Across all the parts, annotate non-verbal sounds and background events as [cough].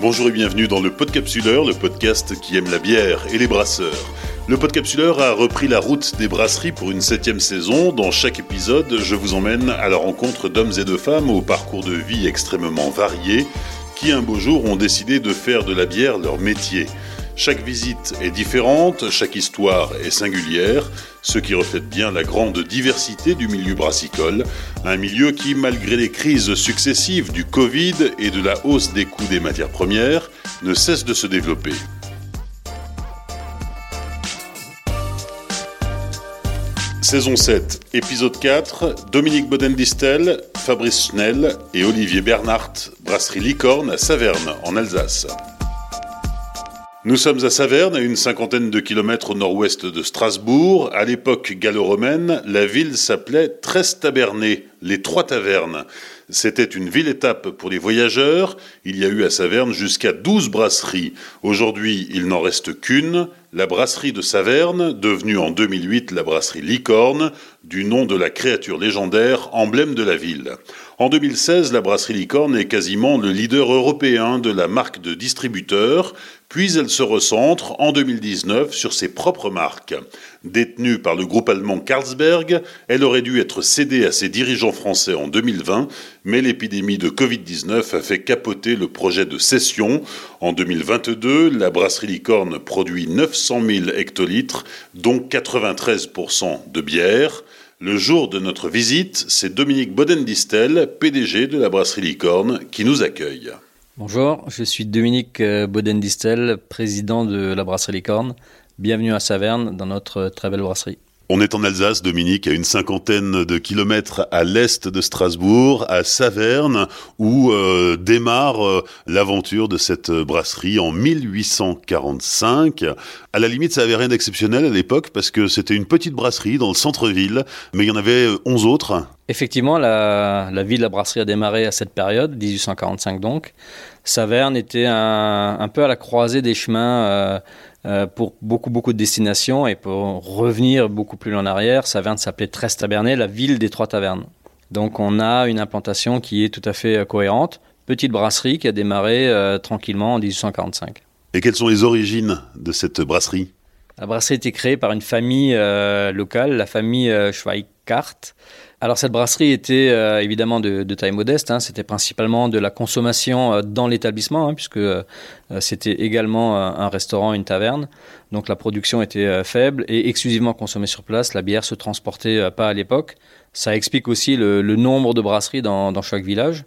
Bonjour et bienvenue dans le Podcapsuleur, le podcast qui aime la bière et les brasseurs. Le Podcapsuleur a repris la route des brasseries pour une septième saison. Dans chaque épisode, je vous emmène à la rencontre d'hommes et de femmes au parcours de vie extrêmement varié qui un beau jour ont décidé de faire de la bière leur métier. Chaque visite est différente, chaque histoire est singulière, ce qui reflète bien la grande diversité du milieu brassicole, un milieu qui, malgré les crises successives du Covid et de la hausse des coûts des matières premières, ne cesse de se développer. Saison 7, épisode 4, Dominique Bodendistel, Fabrice Schnell et Olivier Bernhardt, brasserie Licorne à Saverne, en Alsace. Nous sommes à Saverne, à une cinquantaine de kilomètres au nord-ouest de Strasbourg. À l'époque gallo-romaine, la ville s'appelait Trestaberné, les Trois Tavernes. C'était une ville-étape pour les voyageurs. Il y a eu à Saverne jusqu'à 12 brasseries. Aujourd'hui, il n'en reste qu'une, la brasserie de Saverne, devenue en 2008 la brasserie Licorne, du nom de la créature légendaire, emblème de la ville. En 2016, la brasserie Licorne est quasiment le leader européen de la marque de distributeur, puis elle se recentre en 2019 sur ses propres marques. Détenue par le groupe allemand Carlsberg, elle aurait dû être cédée à ses dirigeants français en 2020, mais l'épidémie de Covid-19 a fait capoter le projet de cession. En 2022, la brasserie Licorne produit 900 000 hectolitres, dont 93% de bière. Le jour de notre visite, c'est Dominique Bodendistel, PDG de la brasserie Licorne, qui nous accueille. Bonjour, je suis Dominique euh, Bodendistel, président de la brasserie Licorne. Bienvenue à Saverne dans notre très belle brasserie. On est en Alsace, Dominique, à une cinquantaine de kilomètres à l'est de Strasbourg, à Saverne, où euh, démarre euh, l'aventure de cette brasserie en 1845. À la limite, ça avait rien d'exceptionnel à l'époque parce que c'était une petite brasserie dans le centre-ville, mais il y en avait 11 autres. Effectivement, la, la vie de la brasserie a démarré à cette période, 1845 donc. Saverne était un, peu à la croisée des chemins. Euh, euh, pour beaucoup, beaucoup de destinations. Et pour revenir beaucoup plus en arrière, Saverne s'appelait Trestabernet, la ville des trois tavernes. Donc on a une implantation qui est tout à fait euh, cohérente. Petite brasserie qui a démarré euh, tranquillement en 1845. Et quelles sont les origines de cette brasserie? La brasserie a été créée par une famille locale, la famille Schweikart, alors cette brasserie était euh, évidemment de, taille modeste, hein. c'était principalement de la consommation euh, dans l'établissement, hein, puisque euh, c'était également un restaurant, une taverne. Donc la production était faible et exclusivement consommée sur place. La bière se transportait pas à l'époque. Ça explique aussi le, nombre de brasseries dans, chaque village.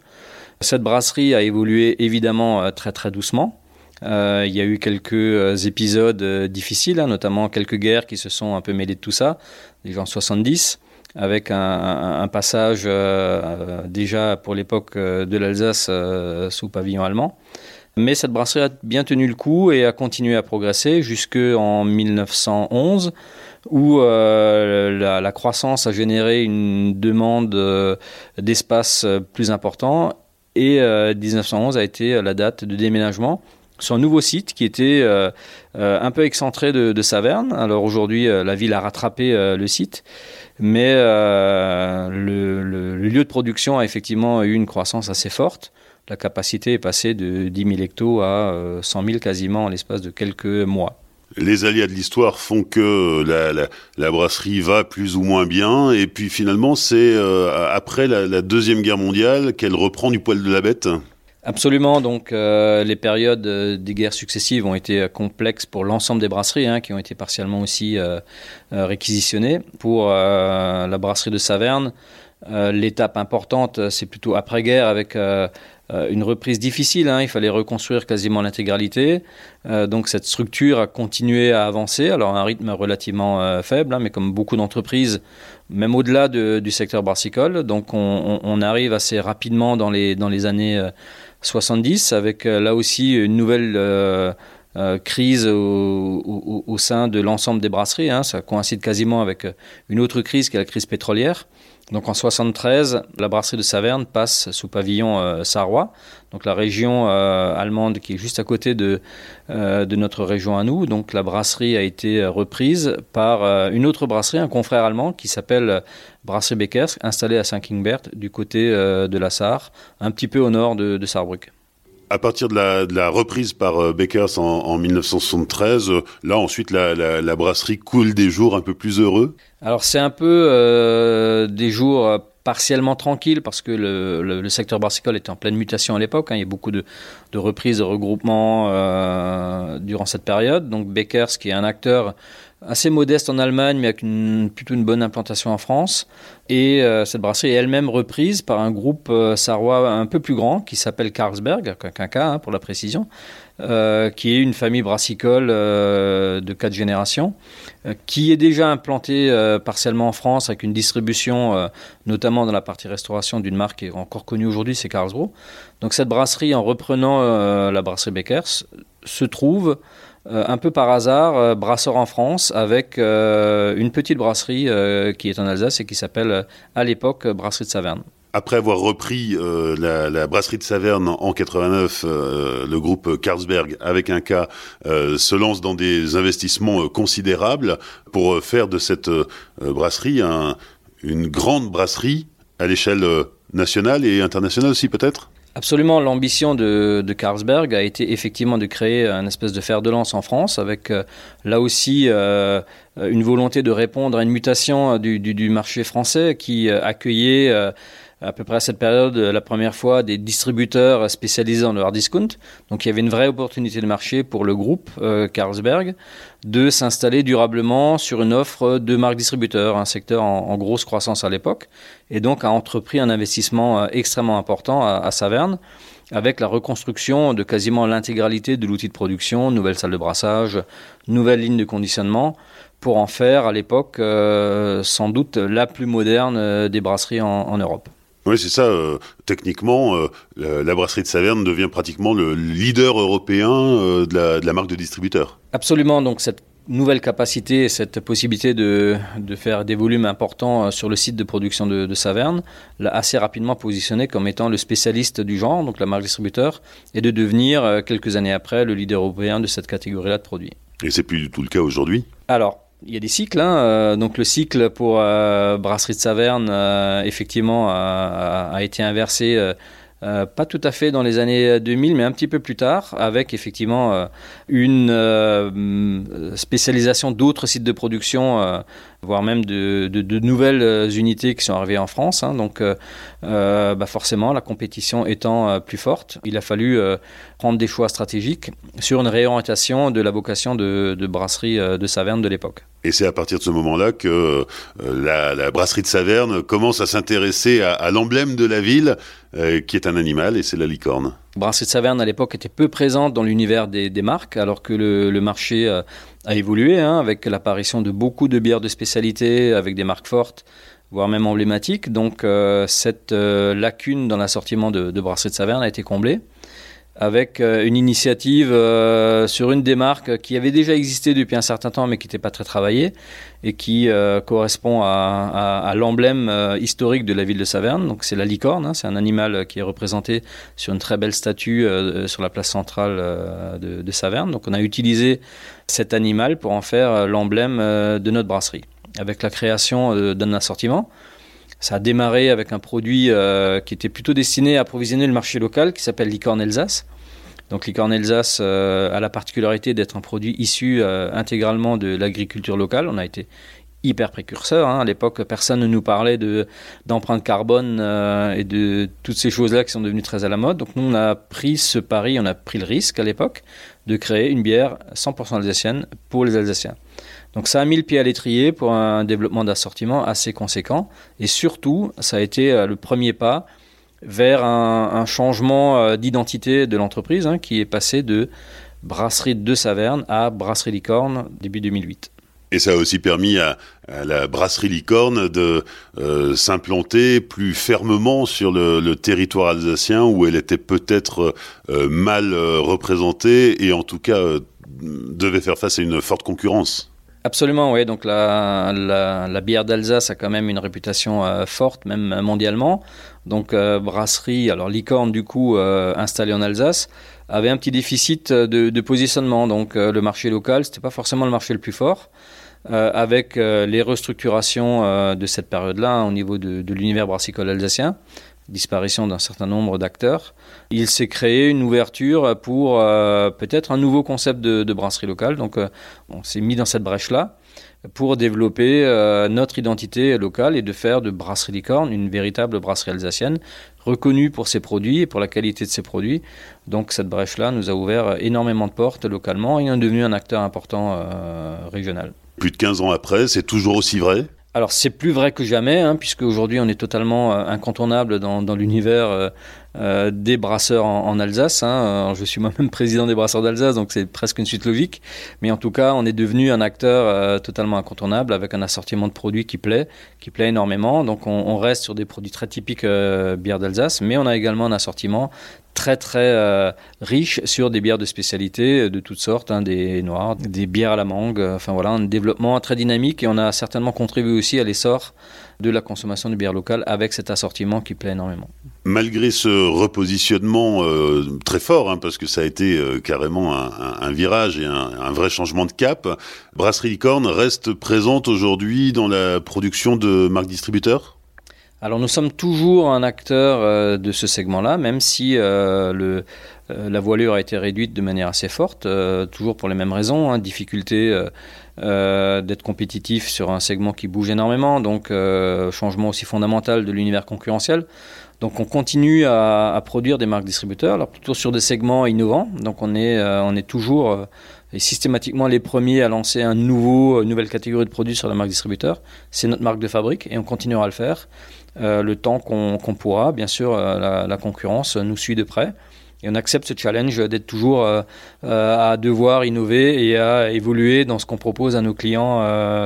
Cette brasserie a évolué évidemment très très doucement. il y a eu quelques épisodes difficiles, hein, notamment quelques guerres qui se sont un peu mêlées de tout ça, les en 70 avec un, passage euh, déjà pour l'époque euh, de l'Alsace sous pavillon allemand. Mais cette brasserie a bien tenu le coup et a continué à progresser jusqu'en 1911 où euh, la, croissance a généré une demande d'espace plus important et 1911 a été la date de déménagement sur un nouveau site qui était un peu excentré de, Saverne. Alors aujourd'hui, la ville a rattrapé le site mais euh, le, lieu de production a effectivement eu une croissance assez forte. La capacité est passée de 10 000 hectos à 100 euh, 000 quasiment en l'espace de quelques mois. Les aléas de l'histoire font que la, brasserie va plus ou moins bien, et puis finalement c'est euh, après la, Deuxième Guerre mondiale qu'elle reprend du poil de la bête. Absolument. Donc, euh, les périodes euh, des guerres successives ont été euh, complexes pour l'ensemble des brasseries, hein, qui ont été partiellement aussi réquisitionnées. Pour la brasserie de Saverne, l'étape importante, c'est plutôt après-guerre avec une reprise difficile. Hein. il fallait reconstruire quasiment l'intégralité. donc, cette structure a continué à avancer, alors à un rythme relativement faible, hein, mais comme beaucoup d'entreprises, même au-delà du secteur brassicole. Donc, on, on, arrive assez rapidement dans les, dans les années 70, avec euh, là aussi une nouvelle euh, euh, crise au, sein de l'ensemble des brasseries. Hein. Ça coïncide quasiment avec une autre crise qui est la crise pétrolière. Donc en 73, la brasserie de Saverne passe sous pavillon euh, sarrois, donc la région euh, allemande qui est juste à côté de, euh, de notre région à nous. Donc la brasserie a été reprise par une autre brasserie, un confrère allemand qui s'appelle Brasserie Beckers, installée à Saint-Kingbert du côté de la Sarre, un petit peu au nord de, de Saarbrück. À partir de la, reprise par Bakers en, 1973, là ensuite la, brasserie coule des jours un peu plus heureux. Alors c'est un peu des jours partiellement tranquilles parce que le, secteur brassicole était en pleine mutation à l'époque. Hein. Il y a beaucoup de, reprises, de regroupements durant cette période. Donc Bakers, qui est un acteur assez modeste en Allemagne, mais avec une, plutôt une bonne implantation en France. Et euh, cette brasserie est elle-même reprise par un groupe euh, sarrois un peu plus grand qui s'appelle Carlsberg, un cas hein, pour la précision, euh, qui est une famille brassicole de quatre générations, qui est déjà implantée partiellement en France avec une distribution, notamment dans la partie restauration d'une marque qui est encore connue aujourd'hui, c'est Carlsberg. Donc cette brasserie, en reprenant la brasserie Beckers, se trouve euh, un peu par hasard, euh, brasseur en France avec euh, une petite brasserie qui est en Alsace et qui s'appelle à l'époque Brasserie de Saverne. Après avoir repris la, brasserie de Saverne en 89, le groupe Carlsberg, avec un cas, se lance dans des investissements considérables pour faire de cette brasserie une grande brasserie à l'échelle nationale et internationale aussi peut-être? Absolument, l'ambition de, Carlsberg a été effectivement de créer un espèce de fer de lance en France, avec euh, là aussi euh, une volonté de répondre à une mutation du, marché français qui euh, accueillait à peu près à cette période, la première fois, des distributeurs spécialisés en hard discount. Donc il y avait une vraie opportunité de marché pour le groupe euh, Carlsberg de s'installer durablement sur une offre de marques distributeurs, un secteur en, grosse croissance à l'époque, et donc a entrepris un investissement euh, extrêmement important à, Saverne avec la reconstruction de quasiment l'intégralité de l'outil de production, nouvelle salle de brassage, nouvelle ligne de conditionnement, pour en faire à l'époque euh, sans doute la plus moderne des brasseries en Europe. Oui, c'est ça. Euh, techniquement, euh, la, brasserie de Saverne devient pratiquement le leader européen euh, de, la, marque de distributeur. Absolument. Donc cette nouvelle capacité, cette possibilité de, faire des volumes importants sur le site de production de, Saverne, l'a assez rapidement positionné comme étant le spécialiste du genre, donc la marque distributeur, et de devenir quelques années après le leader européen de cette catégorie-là de produits. Et c'est plus du tout le cas aujourd'hui? Alors, il y a des cycles. Hein. Euh, donc le cycle pour euh, Brasserie de Saverne, euh, effectivement, a, été inversé. pas tout à fait dans les années 2000, mais un petit peu plus tard, avec effectivement une spécialisation d'autres sites de production voire même de, nouvelles euh, unités qui sont arrivées en France. Hein. donc, euh, euh, bah forcément, la compétition étant plus forte, il a fallu prendre des choix stratégiques sur une réorientation de la vocation de, brasserie de Saverne de l'époque. Et c'est à partir de ce moment-là que la, brasserie de Saverne commence à s'intéresser à l'emblème de la ville, qui est un animal, et c'est la licorne. Brasserie de Saverne, à l'époque, était peu présente dans l'univers des, marques, alors que le, marché a évolué hein, avec l'apparition de beaucoup de bières de spécialité, avec des marques fortes, voire même emblématiques. Donc euh, cette euh, lacune dans l'assortiment de, de Brasserie de Saverne a été comblée avec euh, une initiative sur une des marques qui avait déjà existé depuis un certain temps mais qui n'était pas très travaillée et qui correspond à, l'emblème historique de la ville de Saverne. Donc c'est la licorne, hein. c'est un animal qui est représenté sur une très belle statue sur la place centrale de, Saverne. Donc on a utilisé cet animal pour en faire euh, l'emblème euh, de notre brasserie. Avec la création euh, d'un assortiment, ça a démarré avec un produit qui était plutôt destiné à approvisionner le marché local qui s'appelle Licorne Alsace. Donc Licorne Alsace a la particularité d'être un produit issu intégralement de l'agriculture locale. On a été hyper précurseur. Hein. À l'époque, personne ne nous parlait de, carbone et de toutes ces choses-là qui sont devenues très à la mode. Donc nous, on a pris ce pari, on a pris le risque à l'époque de créer une bière 100% alsacienne pour les Alsaciens. Donc ça a mis le pied à l'étrier pour un développement d'assortiment assez conséquent. Et surtout, ça a été euh, le premier pas vers un, changement euh, d'identité de l'entreprise hein, qui est passé de brasserie de Saverne à brasserie Licorne début 2008. Et ça a aussi permis à, la brasserie Licorne de euh, s'implanter plus fermement sur le, territoire alsacien où elle était peut-être euh, mal représentée et en tout cas devait faire face à une forte concurrence. Absolument, oui. Donc la, la, bière d'Alsace a quand même une réputation forte, même mondialement. Donc brasserie, alors Licorne du coup installée en Alsace, avait un petit déficit de, de positionnement. Donc le marché local, c'était pas forcément le marché le plus fort. Euh, avec euh, les restructurations euh, de cette période-là hein, au niveau de, l'univers brassicole alsacien, disparition d'un certain nombre d'acteurs, il s'est créé une ouverture pour peut-être un nouveau concept de brasserie locale. Donc on s'est mis dans cette brèche-là pour développer euh, notre identité locale et de faire de Brasserie Licorne une véritable brasserie alsacienne, reconnue pour ses produits et pour la qualité de ses produits. Donc cette brèche-là nous a ouvert énormément de portes localement et est devenu un acteur important euh, régional. Plus de 15 ans après, c'est toujours aussi vrai? Alors c'est plus vrai que jamais, hein, puisque aujourd'hui on est totalement euh, incontournable dans, l'univers euh, des brasseurs en, Alsace. Hein. je suis moi-même [laughs] président des brasseurs d'Alsace, donc c'est presque une suite logique. Mais en tout cas, on est devenu un acteur euh, totalement incontournable avec un assortiment de produits qui plaît, qui plaît énormément. Donc on, reste sur des produits très typiques euh, bière d'Alsace, mais on a également un assortiment très très euh, riche sur des bières de spécialité de toutes sortes, hein, des noirs, des bières à la mangue. Enfin voilà, un développement très dynamique et on a certainement contribué aussi à l'essor de la consommation de bières locales avec cet assortiment qui plaît énormément. Malgré ce repositionnement euh, très fort, hein, parce que ça a été euh, carrément un, virage et un, vrai changement de cap, Brasserie Licorne reste présente aujourd'hui dans la production de marques distributeurs? Alors nous sommes toujours un acteur euh, de ce segment-là, même si le, la voilure a été réduite de manière assez forte, toujours pour les mêmes raisons, hein, difficulté d'être compétitif sur un segment qui bouge énormément, donc changement aussi fondamental de l'univers concurrentiel. Donc on continue à, produire des marques distributeurs, alors plutôt sur des segments innovants. Donc on est, euh, on est toujours euh, et systématiquement les premiers à lancer un nouveau, une nouvelle catégorie de produits sur la marque distributeur. C'est notre marque de fabrique et on continuera à le faire euh, le temps qu'on pourra. Bien sûr, la, concurrence nous suit de près. Et on accepte ce challenge d'être toujours à devoir innover et à évoluer dans ce qu'on propose à nos clients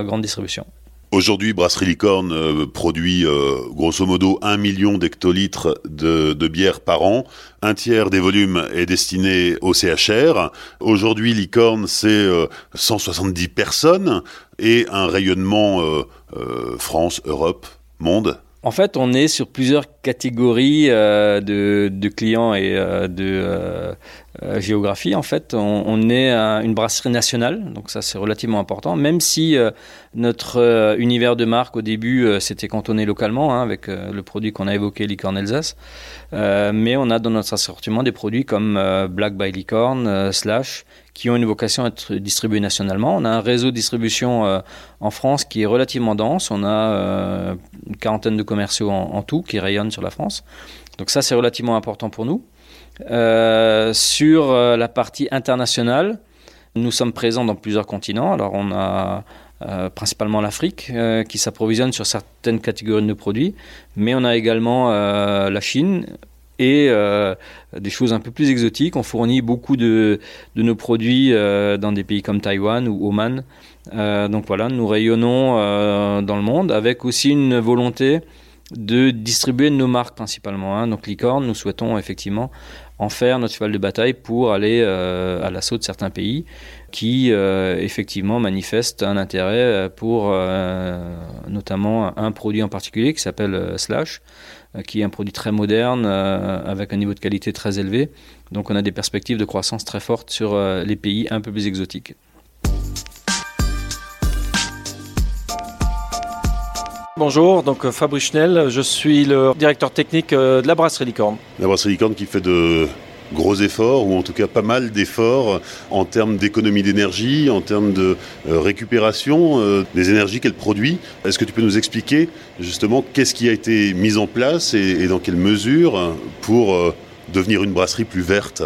grande distribution. Aujourd'hui, Brasserie Licorne euh, produit euh, grosso modo 1 million d'hectolitres de, bière par an. Un tiers des volumes est destiné au CHR. Aujourd'hui, Licorne, c'est 170 euh, personnes et un rayonnement France, Europe, monde. En fait, on est sur plusieurs catégories de, clients et de géographie, en fait, on, est une brasserie nationale, donc ça c'est relativement important, même si euh, notre euh, univers de marque au début s'était cantonné localement hein, avec le produit qu'on a évoqué, Licorne Alsace, mais on a dans notre assortiment des produits comme Black by Licorne, Slash, qui ont une vocation à être distribués nationalement. On a un réseau de distribution en France qui est relativement dense, on a une quarantaine de commerciaux en tout qui rayonnent sur la France, donc ça c'est relativement important pour nous. Euh, sur euh, la partie internationale, nous sommes présents dans plusieurs continents. Alors on a euh, principalement l'Afrique qui s'approvisionne sur certaines catégories de produits, mais on a également la Chine et des choses un peu plus exotiques. On fournit beaucoup de, de nos produits dans des pays comme Taïwan ou Oman. donc voilà, nous rayonnons dans le monde avec aussi une volonté de distribuer nos marques principalement. Hein. Donc Licorne, nous souhaitons effectivement en faire notre cheval de bataille pour aller euh, à l'assaut de certains pays qui euh, effectivement manifestent un intérêt euh, pour notamment un produit en particulier qui s'appelle Slash, qui est un produit très moderne avec un niveau de qualité très élevé. Donc on a des perspectives de croissance très fortes sur les pays un peu plus exotiques. Bonjour, donc euh, Fabrice Schnell, je suis le directeur technique euh, de la brasserie Licorne. La brasserie Licorne qui fait de gros efforts, ou en tout cas pas mal d'efforts en termes d'économie d'énergie, en termes de euh, récupération des énergies qu'elle produit. Est-ce que tu peux nous expliquer justement qu'est-ce qui a été mis en place et dans quelle mesure pour devenir une brasserie plus verte?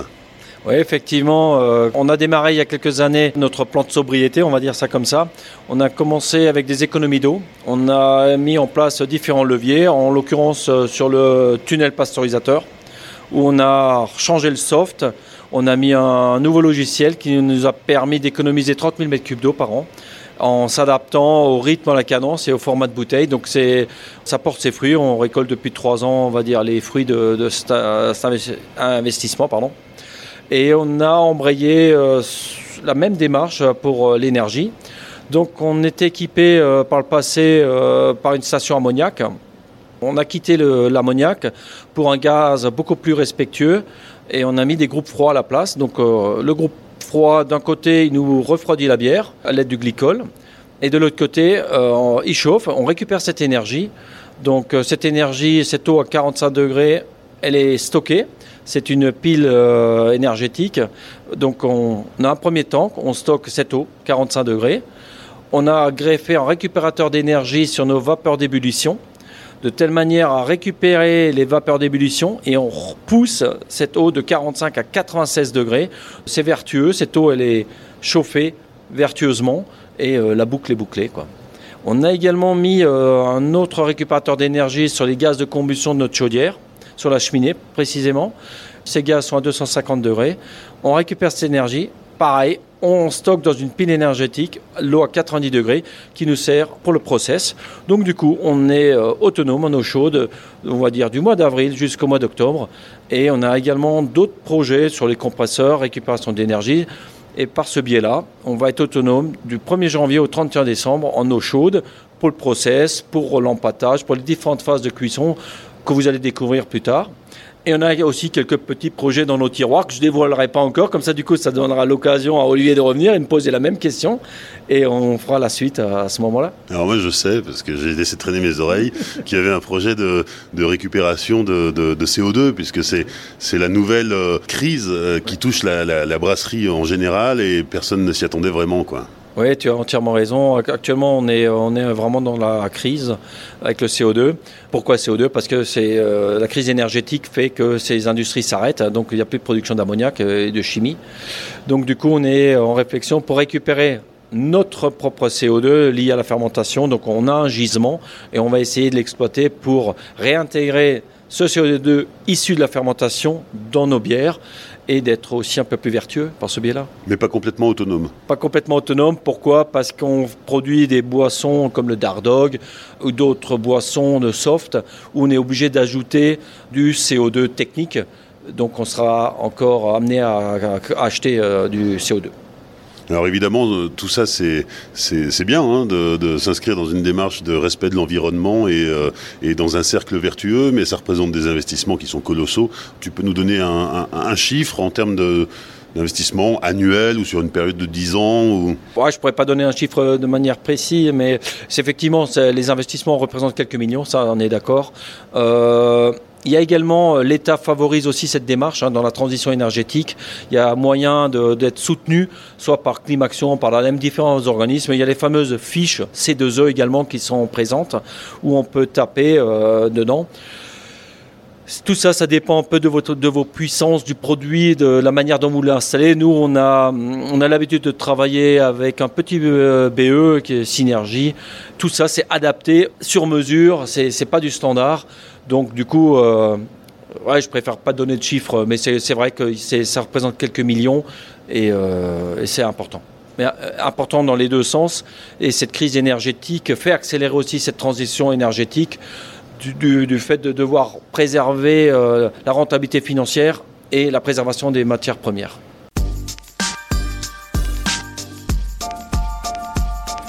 Oui, effectivement, euh, on a démarré il y a quelques années notre plan de sobriété, on va dire ça comme ça. On a commencé avec des économies d'eau. On a mis en place différents leviers, en l'occurrence euh, sur le tunnel pasteurisateur, où on a changé le soft. On a mis un nouveau logiciel qui nous a permis d'économiser 30 000 m3 d'eau par an en s'adaptant au rythme, à la cadence et au format de bouteille. Donc ça porte ses fruits. On récolte depuis trois ans, on va dire, les fruits de, de cet investissement. Pardon. Et on a embrayé euh, la même démarche pour euh, l'énergie. Donc on était équipé euh, par le passé par une station ammoniac. On a quitté l'ammoniac pour un gaz beaucoup plus respectueux et on a mis des groupes froids à la place. Donc le groupe froid, d'un côté, il nous refroidit la bière à l'aide du glycol. Et de l'autre côté, il chauffe, on récupère cette énergie Donc cette énergie, cette eau à 45 degrés, elle est stockée. C'est une pile énergétique. Donc on, a un premier tank, on stocke cette eau, 45 degrés. On a greffé un récupérateur d'énergie sur nos vapeurs d'ébullition de telle manière à récupérer les vapeurs d'ébullition et on pousse cette eau de 45 à 96 degrés. C'est vertueux, cette eau elle est chauffée vertueusement et euh, la boucle est bouclée. On a également mis euh, un autre récupérateur d'énergie sur les gaz de combustion de notre chaudière, sur la cheminée précisément. Ces gaz sont à 250 degrés. On récupère cette énergie. Pareil, on stocke dans une pile énergétique l'eau à 90 degrés qui nous sert pour le process. Donc du coup, on est euh, autonome en eau chaude, on va dire du mois d'avril jusqu'au mois d'octobre. Et on a également d'autres projets sur les compresseurs, récupération d'énergie. Et par ce biais-là, on va être autonome du 1er janvier au 31 décembre en eau chaude pour le process, pour l'empattage, pour les différentes phases de cuisson que vous allez découvrir plus tard. Et on a aussi quelques petits projets dans nos tiroirs que je ne dévoilerai pas encore. Comme ça, du coup, ça donnera l'occasion à Olivier de revenir et me poser la même question. Et on fera la suite à, ce moment-là. Alors moi, je sais, parce que j'ai laissé traîner mes oreilles, [laughs] qu'il y avait un projet de, récupération de, CO2, puisque c'est la nouvelle euh, crise euh, qui touche la, la brasserie en général et personne ne s'y attendait vraiment. quoi. Oui, tu as entièrement raison. Actuellement, on est, on est vraiment dans la crise avec le CO2. Pourquoi CO2 Parce que euh, la crise énergétique fait que ces industries s'arrêtent, donc il n'y a plus de production d'ammoniac et de chimie. Donc du coup, on est en réflexion pour récupérer notre propre CO2 lié à la fermentation. Donc on a un gisement et on va essayer de l'exploiter pour réintégrer ce CO2 issu de la fermentation dans nos bières et d'être aussi un peu plus vertueux par ce biais-là. Mais pas complètement autonome. Pas complètement autonome. Pourquoi? Parce qu'on produit des boissons comme le Dardog ou d'autres boissons de soft où on est obligé d'ajouter du CO2 technique. Donc on sera encore amené à, acheter euh, du CO2. Alors évidemment, euh, tout ça, c'est bien hein, de, s'inscrire dans une démarche de respect de l'environnement euh, et, dans un cercle vertueux, mais ça représente des investissements qui sont colossaux. Tu peux nous donner un, chiffre en termes de d'investissement annuel ou sur une période de 10 ans ou... Je ne pourrais pas donner un chiffre de manière précise, mais effectivement, les investissements représentent quelques millions, ça on est d'accord. Euh, il y a également, euh, l'État favorise aussi cette démarche hein, dans la transition énergétique. Il y a moyen d'être soutenu, soit par Climaction, par la même différents organismes. Il y a les fameuses fiches C2E également qui sont présentes, où on peut taper euh, dedans. Tout ça, ça dépend un peu de, vos puissances, du produit, de la manière dont vous l'installez. Nous, on a, l'habitude de travailler avec un petit BE e qui est Synergie. Tout ça, c'est adapté sur mesure, c'est n'est pas du standard. Donc du coup, euh, ouais, je préfère pas donner de chiffres, mais c'est vrai que ça représente quelques millions euh, et, c'est important. Mais euh, important dans les deux sens. Et cette crise énergétique fait accélérer aussi cette transition énergétique du, fait de devoir préserver la rentabilité financière et la préservation des matières premières.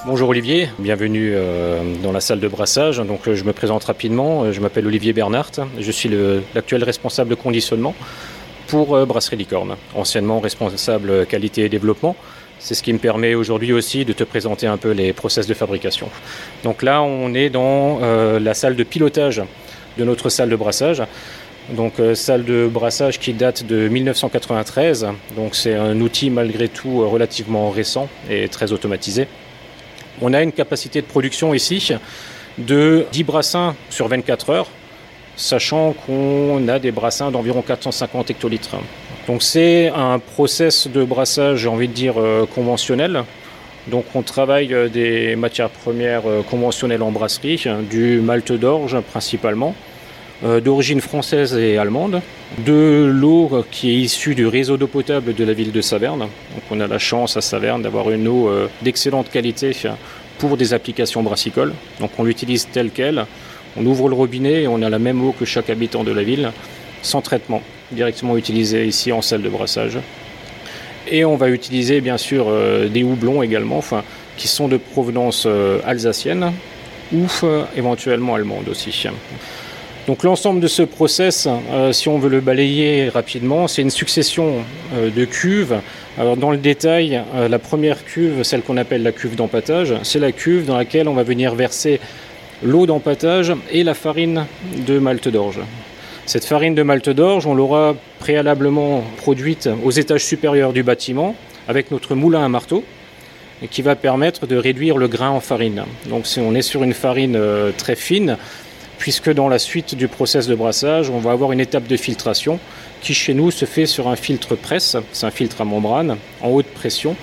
Bonjour Olivier, bienvenue euh, dans la salle de brassage. Euh, je me présente rapidement, euh, je m'appelle Olivier Bernhardt, je suis l'actuel responsable conditionnement pour Brasserie Licorne, anciennement responsable qualité et développement. C'est ce qui me permet aujourd'hui aussi de te présenter un peu les process de fabrication. Donc là, on est dans la salle de pilotage de notre salle de brassage. Donc salle de brassage qui date de 1993. Donc c'est un outil malgré tout relativement récent et très automatisé. On a une capacité de production ici de 10 brassins sur 24 heures, sachant qu'on a des brassins d'environ 450 hectolitres. Donc c'est un process de brassage, j'ai envie de dire, euh, conventionnel. Donc on travaille euh, des matières premières euh, conventionnelles en brasserie, du malt d'orge principalement, d'origine française et allemande, de l'eau qui est issue du réseau d'eau potable de la ville de Saverne. Donc on a la chance à Saverne d'avoir une eau d'excellente qualité pour des applications brassicoles. Donc on l'utilise telle qu'elle. On ouvre le robinet et on a la même eau que chaque habitant de la ville, sans traitement, directement utilisée ici en salle de brassage. Et on va utiliser bien sûr euh, des houblons également, enfin, qui sont de provenance euh, alsacienne ou euh, éventuellement allemande aussi. Donc l'ensemble de ce process, si on veut le balayer rapidement, c'est une succession de cuves alors dans le détail, la première cuve, celle qu'on appelle la cuve d'empattage, c'est la cuve dans laquelle on va venir verser l'eau d'empattage et la farine de malte d'orge. Cette farine de malte d'orge, on l'aura préalablement produite aux étages supérieurs du bâtiment avec notre moulin à marteau qui va permettre de réduire le grain en farine. Donc on est sur une farine euh, très fine, puisque dans la suite du process de brassage, on va avoir une étape de filtration qui chez nous se fait sur un filtre presse, c'est un filtre à membrane en haute pression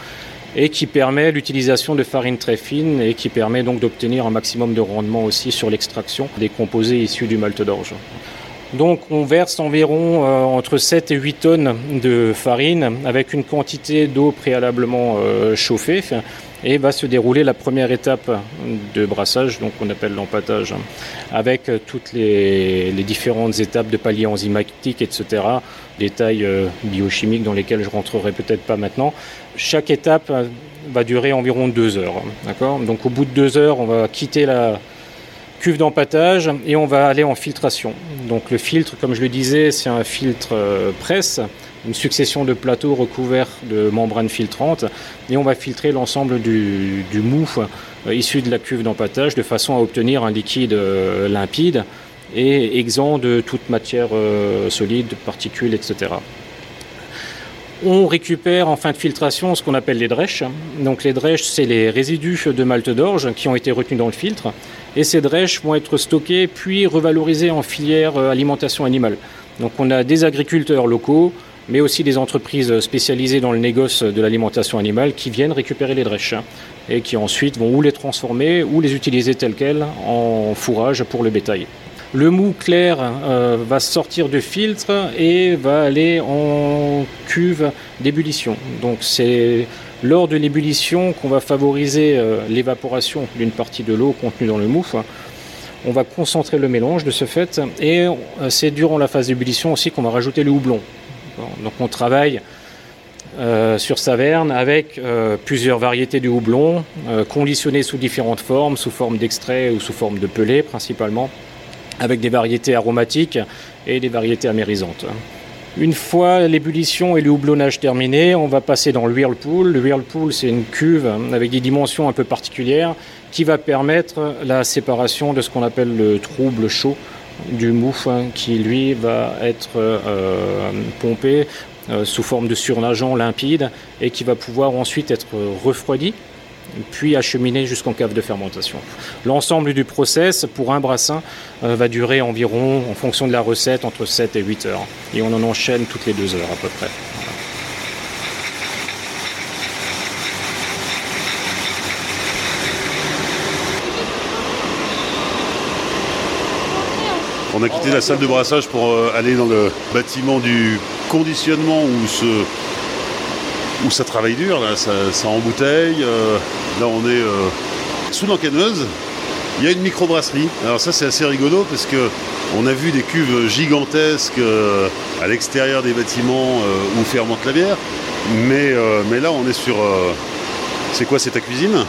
et qui permet l'utilisation de farine très fine et qui permet donc d'obtenir un maximum de rendement aussi sur l'extraction des composés issus du malt d'orge. Donc on verse environ euh, entre 7 et 8 tonnes de farine avec une quantité d'eau préalablement euh, chauffée et va se dérouler la première étape de brassage, donc on appelle l'empattage, avec toutes les, différentes étapes de palier enzymatique, etc. Détails euh, biochimiques dans lesquels je rentrerai peut-être pas maintenant. Chaque étape va durer environ deux heures. Donc au bout de deux heures, on va quitter la, cuve d'empattage et on va aller en filtration. Donc le filtre, comme je le disais, c'est un filtre euh, presse, une succession de plateaux recouverts de membranes filtrantes et on va filtrer l'ensemble du, mou euh, issu de la cuve d'empattage de façon à obtenir un liquide euh, limpide et exempt de toute matière solide, particules, etc. On récupère en fin de filtration ce qu'on appelle les drèches. Donc les drèches, c'est les résidus de malt d'orge qui ont été retenus dans le filtre et ces drèches vont être stockées puis revalorisées en filière euh, alimentation animale. Donc on a des agriculteurs locaux, mais aussi des entreprises spécialisées dans le négoce de l'alimentation animale qui viennent récupérer les drèches et qui ensuite vont ou les transformer ou les utiliser telles quelles en fourrage pour le bétail. Le mou clair euh, va sortir du filtre et va aller en cuve d'ébullition. Donc c'est lors de l'ébullition qu'on va favoriser euh, l'évaporation d'une partie de l'eau contenue dans le mouf. On va concentrer le mélange de ce fait et euh, c'est durant la phase d'ébullition aussi qu'on va rajouter le houblon. Donc on travaille sur Saverne avec plusieurs variétés de houblon, conditionnées sous différentes formes, sous forme d'extrait ou sous forme de pelé principalement, avec des variétés aromatiques et des variétés amérisantes. Une fois l'ébullition et le houblonnage terminé, on va passer dans le whirlpool. Le whirlpool, c'est une cuve avec des dimensions un peu particulières qui va permettre la séparation de ce qu'on appelle le trouble chaud du mouf hein, qui lui va être euh, pompé euh, sous forme de surnageant limpide et qui va pouvoir ensuite être refroidi puis acheminé jusqu'en cave de fermentation. L'ensemble du process pour un brassin euh, va durer environ, en fonction de la recette, entre 7 et 8 heures. Et on en enchaîne toutes les deux heures à peu près. On a quitté la salle de brassage pour euh, aller dans le bâtiment du conditionnement où se où ça travaille dur, là, ça, embouteille. Euh, là, on est euh, sous l'encaneuse. Il y a une microbrasserie. Alors ça, c'est assez rigolo parce que on a vu des cuves gigantesques euh, à l'extérieur des bâtiments où fermente la bière. Mais, mais là, on est sur... c'est quoi, c'est ta cuisine?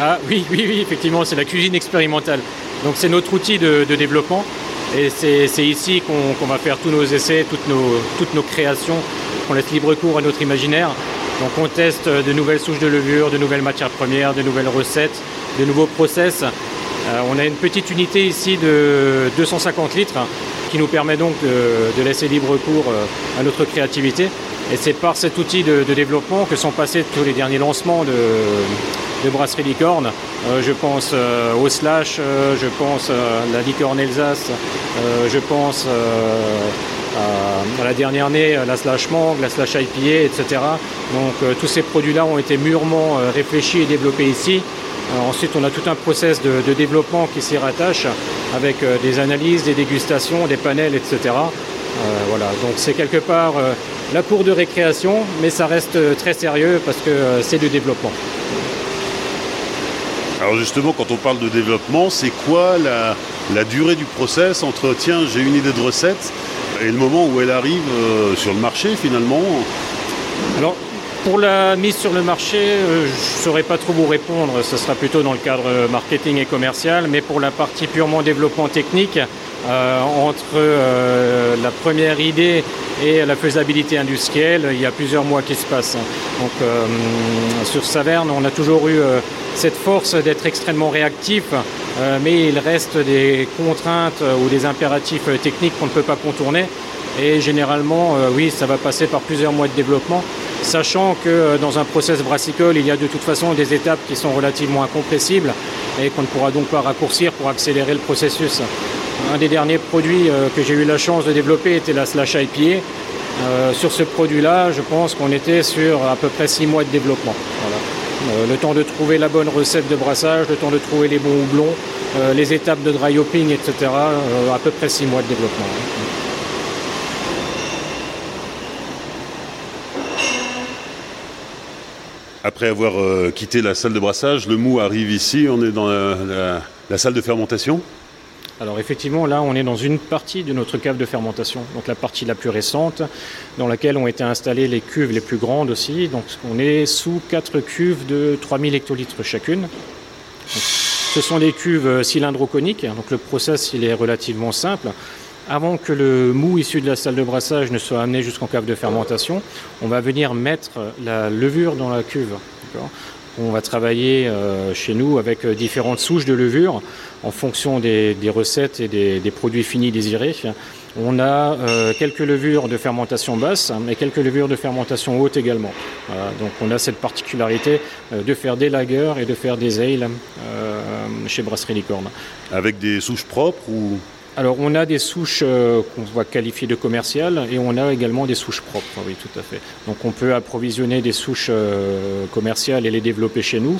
Ah oui, oui, oui, effectivement, c'est la cuisine expérimentale. Donc c'est notre outil de, développement. Et c'est ici qu'on va faire tous nos essais, toutes nos, toutes nos créations, qu'on laisse libre cours à notre imaginaire. Donc on teste de nouvelles souches de levure, de nouvelles matières premières, de nouvelles recettes, de nouveaux process. Euh, on a une petite unité ici de 250 litres qui nous permet donc de, laisser libre cours euh, à notre créativité. Et c'est par cet outil de, développement que sont passés tous les derniers lancements de, brasserie licorne. Euh, je pense au slash, je pense à la licorne Alsace, je pense à la dernière année, la slash mangue, la slash IPA, etc. Donc euh, tous ces produits-là ont été mûrement euh, réfléchis et développés ici. Euh, ensuite, on a tout un process de, développement qui s'y rattache avec des analyses, des dégustations, des panels, etc. voilà, donc c'est quelque part la cour de récréation, mais ça reste très sérieux parce que c'est du développement. Alors justement, quand on parle de développement, c'est quoi la, la, durée du process entre tiens, j'ai une idée de recette et le moment où elle arrive sur le marché finalement Alors pour la mise sur le marché, euh, je ne saurais pas trop vous répondre, ce sera plutôt dans le cadre marketing et commercial, mais pour la partie purement développement technique, entre la première idée et la faisabilité industrielle, il y a plusieurs mois qui se passent. Donc sur Saverne, on a toujours eu cette force d'être extrêmement réactif, mais il reste des contraintes ou des impératifs techniques qu'on ne peut pas contourner. Et généralement, oui, ça va passer par plusieurs mois de développement sachant que euh, dans un process brassicole, il y a de toute façon des étapes qui sont relativement incompressibles et qu'on ne pourra donc pas raccourcir pour accélérer le processus. Un des derniers produits euh, que j'ai eu la chance de développer était la slash IPA. Euh, sur ce produit-là, je pense qu'on était sur à peu près six mois de développement. le temps de trouver la bonne recette de brassage, le temps de trouver les bons houblons, les étapes de dry hopping, etc. à peu près six mois de développement. Après avoir euh, quitté la salle de brassage, le mou arrive ici, on est dans la, salle de fermentation? Alors effectivement, là, on est dans une partie de notre cave de fermentation, donc la partie la plus récente, dans laquelle ont été installées les cuves les plus grandes aussi. Donc on est sous quatre cuves de 3000 hectolitres chacune. ce sont des cuves euh, cylindro-coniques, donc le process il est relativement simple. Avant que le mou issu de la salle de brassage ne soit amené jusqu'en cave de fermentation, on va venir mettre la levure dans la cuve. On va travailler euh, chez nous avec euh, différentes souches de levure en fonction des, recettes et des, produits finis désirés. On a euh, quelques levures de fermentation basse et quelques levures de fermentation haute également. donc on a cette particularité de faire des lagers et de faire des ales chez Brasserie Licorne. Avec des souches propres ou alors on a des souches euh, qu'on va qualifier de commerciales et on a également des souches propres, oui tout à fait. Donc on peut approvisionner des souches euh, commerciales et les développer chez nous,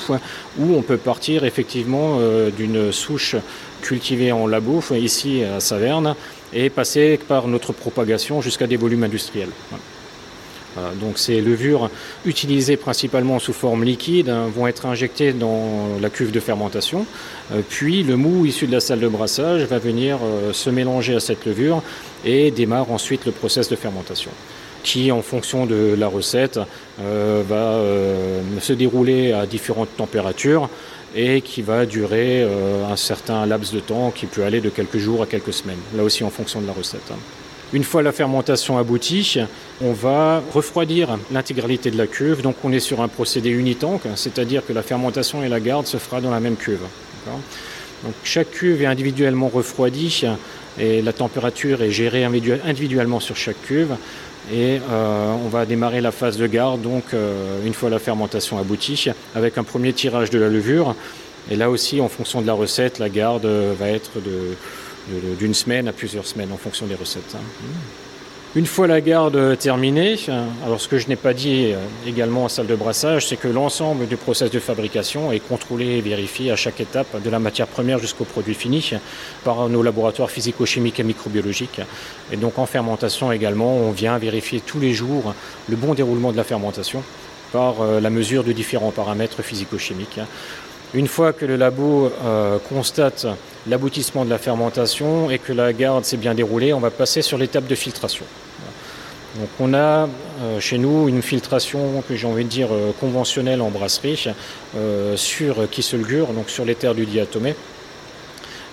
ou on peut partir effectivement euh, d'une souche cultivée en labo, ici à Saverne, et passer par notre propagation jusqu'à des volumes industriels. Donc ces levures utilisées principalement sous forme liquide hein, vont être injectées dans la cuve de fermentation, euh, puis le mou issu de la salle de brassage va venir euh, se mélanger à cette levure et démarre ensuite le process de fermentation qui, en fonction de la recette, va se dérouler à différentes températures et qui va durer un certain laps de temps qui peut aller de quelques jours à quelques semaines, là aussi en fonction de la recette. Une fois la fermentation aboutie, on va refroidir l'intégralité de la cuve. Donc on est sur un procédé unitank, c'est-à-dire que la fermentation et la garde se fera dans la même cuve. Donc chaque cuve est individuellement refroidie et la température est gérée individuellement sur chaque cuve. Et euh, on va démarrer la phase de garde, donc euh, une fois la fermentation aboutie, avec un premier tirage de la levure. Et là aussi, en fonction de la recette, la garde va être de d'une semaine à plusieurs semaines en fonction des recettes. Hein. Une fois la garde terminée, alors ce que je n'ai pas dit euh, également en salle de brassage, c'est que l'ensemble du process de fabrication est contrôlé et vérifié à chaque étape, de la matière première jusqu'au produit fini, par nos laboratoires physico-chimiques et microbiologiques. Et donc en fermentation également, on vient vérifier tous les jours le bon déroulement de la fermentation par euh, la mesure de différents paramètres physico-chimiques. Une fois que le labo euh, constate l'aboutissement de la fermentation et que la garde s'est bien déroulée, on va passer sur l'étape de filtration. Donc on a euh, chez nous une filtration que j'ai envie de dire euh, conventionnelle en brasserie sur Kisselgur, donc sur les terres du diatomée,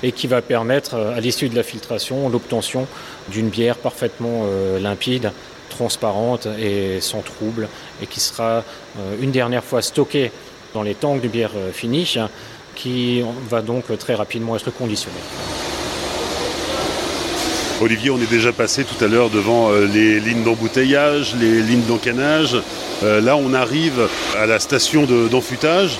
et qui va permettre à l'issue de la filtration l'obtention d'une bière parfaitement limpide, transparente et sans trouble, et qui sera une dernière fois stockée dans les tanks de bière euh, finish qui va donc très rapidement être conditionné. Olivier, on est déjà passé tout à l'heure devant euh, les lignes d'embouteillage, les lignes d'encanage. Euh, là, on arrive à la station d'enfutage.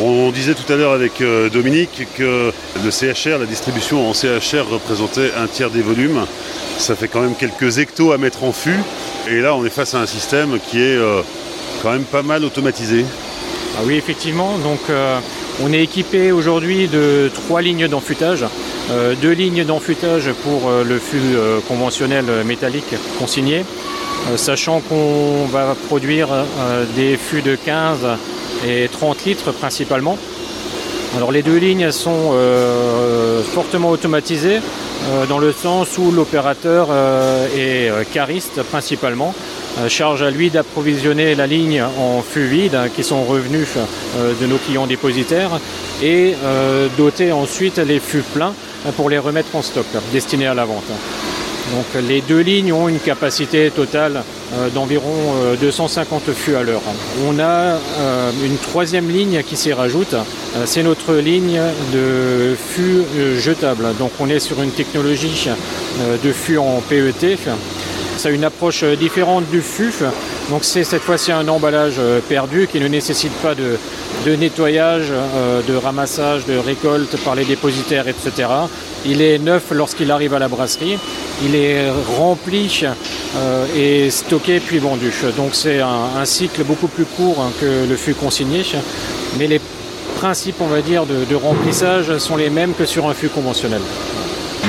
On disait tout à l'heure avec Dominique que le CHR, la distribution en CHR représentait un tiers des volumes. Ça fait quand même quelques hectos à mettre en fût. Et là, on est face à un système qui est quand même pas mal automatisé. Ah oui, effectivement. Donc, euh, on est équipé aujourd'hui de trois lignes d'enfutage. Euh, deux lignes d'enfutage pour euh, le fût conventionnel métallique consigné, sachant qu'on va produire des fûts de 15 et 30 litres principalement. Alors les deux lignes sont fortement automatisées dans le sens où l'opérateur est cariste principalement charge à lui d'approvisionner la ligne en fûts vides qui sont revenus de nos clients dépositaires et doter ensuite les fûts pleins pour les remettre en stock destinés à la vente. Donc les deux lignes ont une capacité totale euh, d'environ 250 euh, fûts à l'heure. On a euh, une troisième ligne qui s'y rajoute, c'est notre ligne de fûts jetables. Donc on est sur une technologie de fûts en PET. Ça a une approche différente du fût. Donc c'est cette fois-ci un emballage perdu qui ne nécessite pas de, de nettoyage, de ramassage, de récolte par les dépositaires, etc. Il est neuf lorsqu'il arrive à la brasserie. Il est rempli euh, et stocké puis vendu. Donc c'est un, cycle beaucoup plus court hein, que le fût consigné. Mais les principes, on va dire, de, remplissage sont les mêmes que sur un fût conventionnel.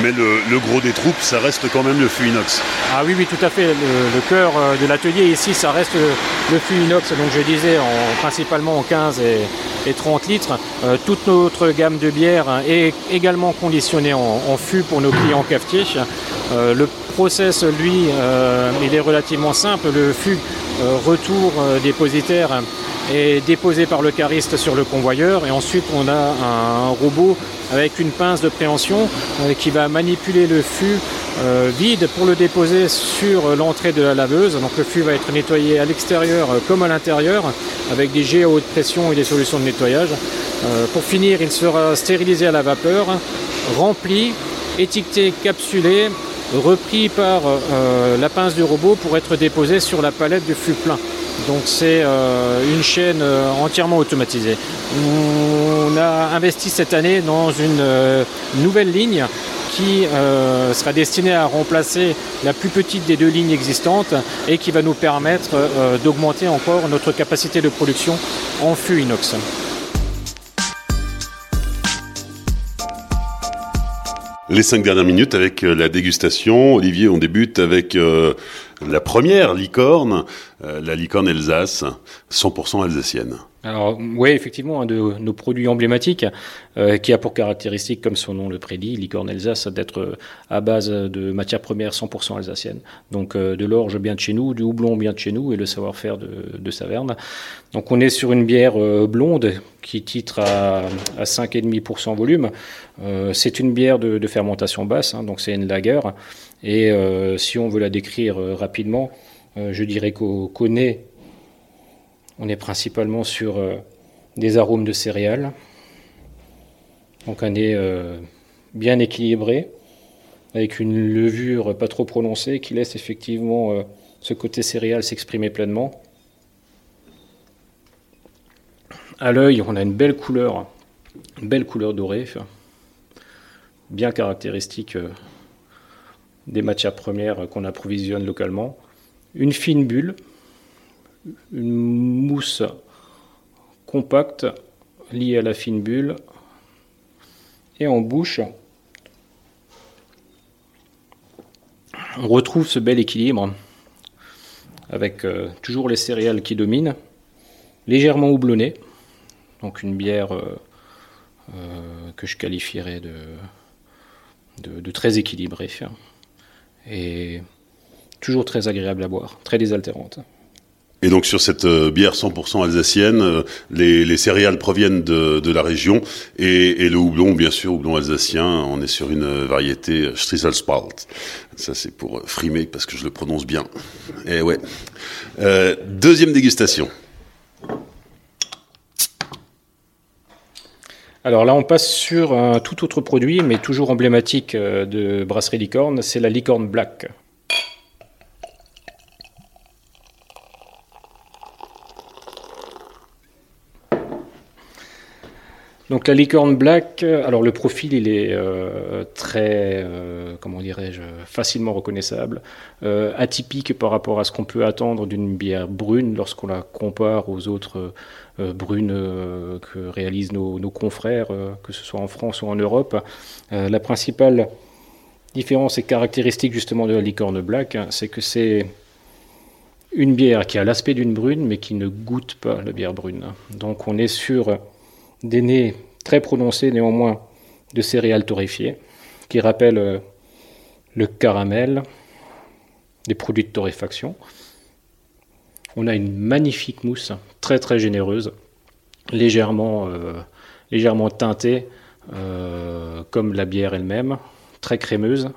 Mais le, gros des troupes, ça reste quand même le fût inox. Ah oui, oui, tout à fait. Le, cœur euh, de l'atelier ici, ça reste le, fût inox. Donc je disais, en, principalement en 15 et, 30 litres. Euh, toute notre gamme de bières est également conditionnée en, fût pour nos clients cafetiers. Euh, le process, lui, il est relativement simple. Le fût retour dépositaire est déposé par le cariste sur le convoyeur et ensuite on a un robot avec une pince de préhension qui va manipuler le fût euh, vide pour le déposer sur l'entrée de la laveuse. Donc le fût va être nettoyé à l'extérieur euh, comme à l'intérieur avec des jets à haute pression et des solutions de nettoyage. Euh, pour finir, il sera stérilisé à la vapeur, rempli, étiqueté, capsulé, repris par la pince du robot pour être déposé sur la palette du fût plein. Donc c'est une chaîne entièrement automatisée. On a investi cette année dans une nouvelle ligne qui euh, sera destiné à remplacer la plus petite des deux lignes existantes et qui va nous permettre euh, d'augmenter encore notre capacité de production en fût inox. Les cinq dernières minutes avec euh, la dégustation. Olivier, on débute avec la première licorne, la licorne Alsace, 100% alsacienne. Alors oui, effectivement, un de nos produits emblématiques euh, qui a pour caractéristique, comme son nom le prédit, licorne Alsace, d'être euh, à base de matières premières 100% alsaciennes. Donc euh, de l'orge bien de chez nous, du houblon bien de chez nous et le savoir-faire de, Saverne. Donc on est sur une bière blonde qui titre à, à 5,5% volume. c'est une bière de, fermentation basse, hein, donc c'est une lager. Et si on veut la décrire rapidement, je dirais qu'au connaît on est principalement sur euh, des arômes de céréales. Donc un nez euh, bien équilibré, avec une levure pas trop prononcée qui laisse effectivement euh, ce côté céréal s'exprimer pleinement. À l'œil, on a une belle couleur, une belle couleur dorée, bien caractéristique des matières premières qu'on approvisionne localement. Une fine bulle, une mousse compacte liée à la fine bulle. Et en bouche, on retrouve ce bel équilibre avec euh, toujours les céréales qui dominent, légèrement houblonné, donc une bière euh, euh, que je qualifierais de, très équilibrée et toujours très agréable à boire, très désaltérante. Et donc sur cette euh, bière 100% alsacienne, euh, les, céréales proviennent de, la région et, le houblon, bien sûr, houblon alsacien, on est sur une variété Strisselspalt. Ça c'est pour frimer parce que je le prononce bien. Et eh ouais. Euh, deuxième dégustation. Alors là, on passe sur un tout autre produit, mais toujours emblématique de Brasserie Licorne, c'est la Licorne Black. Donc la licorne black, alors le profil il est euh, très, euh, comment dirais-je, facilement reconnaissable, euh, atypique par rapport à ce qu'on peut attendre d'une bière brune lorsqu'on la compare aux autres brunes que réalisent nos, nos confrères, que ce soit en France ou en Europe. la principale différence et caractéristique justement de la licorne black, c'est que c'est une bière qui a l'aspect d'une brune mais qui ne goûte pas la bière brune. Donc on est sur des nez très prononcés néanmoins de céréales torréfiées, qui rappellent euh, le caramel, des produits de torréfaction, On a une magnifique mousse, très très généreuse, légèrement, euh, légèrement teintée, euh, comme la bière elle-même, très crémeuse.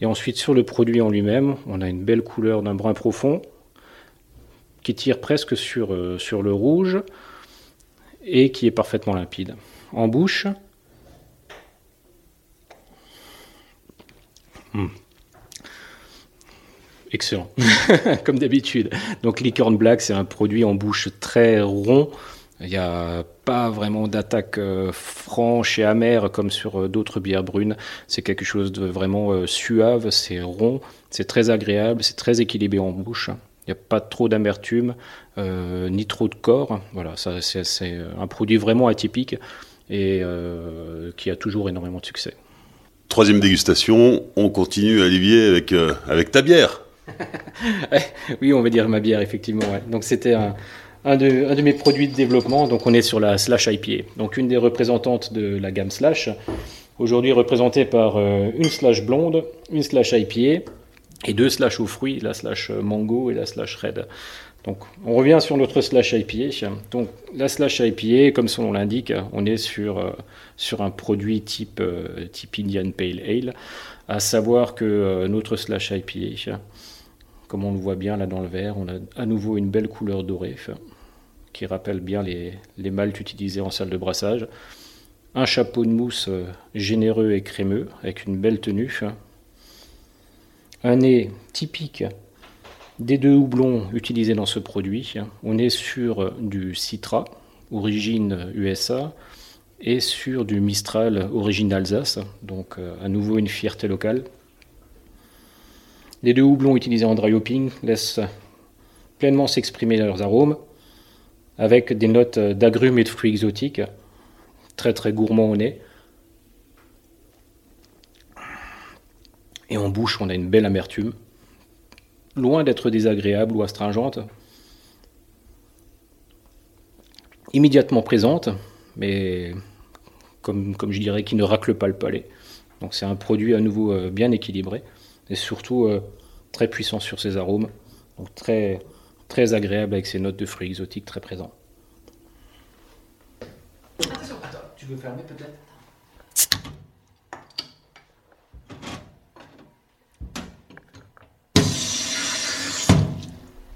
Et ensuite sur le produit en lui-même, on a une belle couleur d'un brun profond qui tire presque sur, sur le rouge et qui est parfaitement limpide. En bouche, hmm. Excellent, [laughs] comme d'habitude. Donc Licorne Black, c'est un produit en bouche très rond. Il n'y a pas vraiment d'attaque euh, franche et amère comme sur euh, d'autres bières brunes. C'est quelque chose de vraiment euh, suave, c'est rond, c'est très agréable, c'est très équilibré en bouche. Il n'y a pas trop d'amertume, ni trop de corps. Voilà, c'est un produit vraiment atypique et qui a toujours énormément de succès. Troisième dégustation, on continue Olivier avec, avec ta bière. [laughs] oui, on va dire ma bière, effectivement. Donc c'était un, de, mes produits de développement. Donc on est sur la Slash IPA. Donc une des représentantes de la gamme Slash. Aujourd'hui représentée par euh, une Slash blonde, une Slash IPA et deux Slash aux fruits, la Slash mango et la Slash red. Donc on revient sur notre Slash IPA. Donc la Slash IPA, comme son nom l'indique, on est sur, euh, sur un produit type, euh, Indian Pale Ale. À savoir que notre Slash IPA comme on le voit bien là dans le verre, on a à nouveau une belle couleur dorée qui rappelle bien les, les maltes utilisés en salle de brassage. Un chapeau de mousse euh, généreux et crémeux avec une belle tenue. Un nez typique des deux houblons utilisés dans ce produit. On est sur du Citra, origine USA, et sur du Mistral, origine Alsace. Donc euh, à nouveau une fierté locale. Les deux houblons utilisés en dry hopping laissent pleinement s'exprimer leurs arômes, avec des notes d'agrumes et de fruits exotiques, très très gourmands au nez. Et en bouche, on a une belle amertume, loin d'être désagréable ou astringente, immédiatement présente, mais comme, je dirais, qui ne racle pas le palais. Donc c'est un produit à nouveau euh, bien équilibré et surtout euh, très puissant sur ses arômes, donc très, très agréable avec ses notes de fruits exotiques très présents. Attention, tu veux fermer peut-être?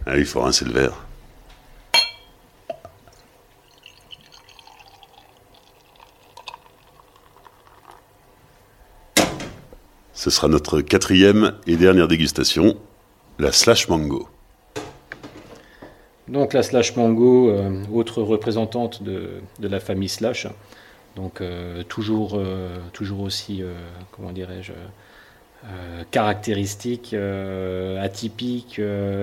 Ah, il faut rincer le verre. Ce sera notre quatrième et dernière dégustation, la slash mango. Donc la slash mango, euh, autre représentante de, la famille slash, donc euh, euh, toujours aussi, comment dirais-je, caractéristique, atypique,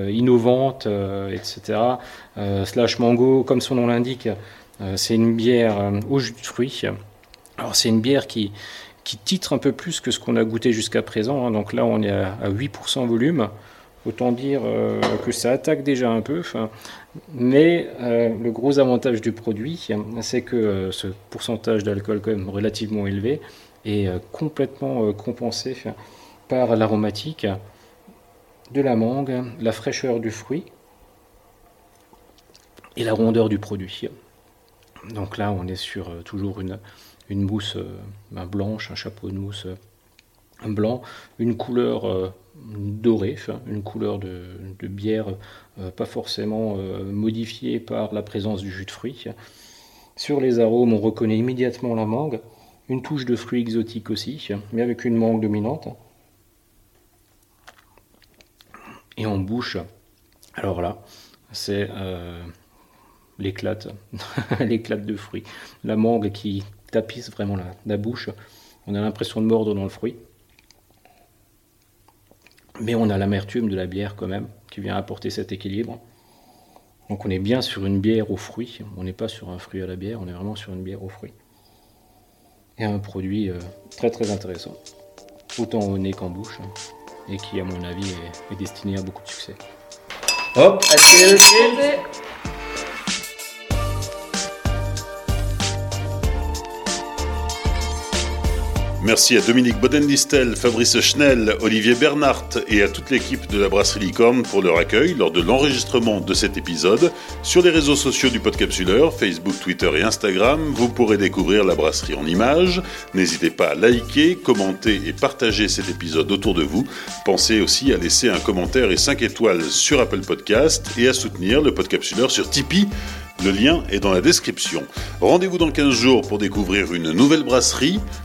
innovante, etc. slash mango, comme son nom l'indique, c'est une bière au jus de fruits. Alors c'est une bière qui, qui titre un peu plus que ce qu'on a goûté jusqu'à présent. Hein. Donc là, on est à, 8% volume. Autant dire euh, que ça attaque déjà un peu. Mais euh, le gros avantage du produit, c'est que euh, ce pourcentage d'alcool quand même relativement élevé est complètement compensé par l'aromatique de la mangue, la fraîcheur du fruit et la rondeur du produit. Donc là, on est sur toujours une, une mousse euh, blanche, un chapeau de mousse euh, blanc, une couleur euh, dorée, une couleur de, bière pas forcément modifiée par la présence du jus de fruits. Sur les arômes, on reconnaît immédiatement la mangue, une touche de fruits exotiques aussi, mais avec une mangue dominante. Et en bouche, alors là, c'est l'éclate, [laughs] l'éclate de fruits. La mangue qui tapisse vraiment la, bouche. On a l'impression de mordre dans le fruit. Mais on a l'amertume de la bière quand même, qui vient apporter cet équilibre. Donc on est bien sur une bière aux fruits. On n'est pas sur un fruit à la bière, on est vraiment sur une bière aux fruits. Et un produit euh, très très intéressant. Autant au nez qu'en bouche. Et qui à mon avis est, destiné à beaucoup de succès. Hop, Merci à Dominique Bodendistel, Fabrice Schnell, Olivier Bernhardt et à toute l'équipe de la Brasserie Licorne pour leur accueil lors de l'enregistrement de cet épisode. Sur les réseaux sociaux du Podcapsuleur, Facebook, Twitter et Instagram, vous pourrez découvrir la brasserie en images. N'hésitez pas à liker, commenter et partager cet épisode autour de vous. Pensez aussi à laisser un commentaire et 5 étoiles sur Apple Podcast et à soutenir le Podcapsuleur sur Tipeee. Le lien est dans la description. Rendez-vous dans 15 jours pour découvrir une nouvelle brasserie.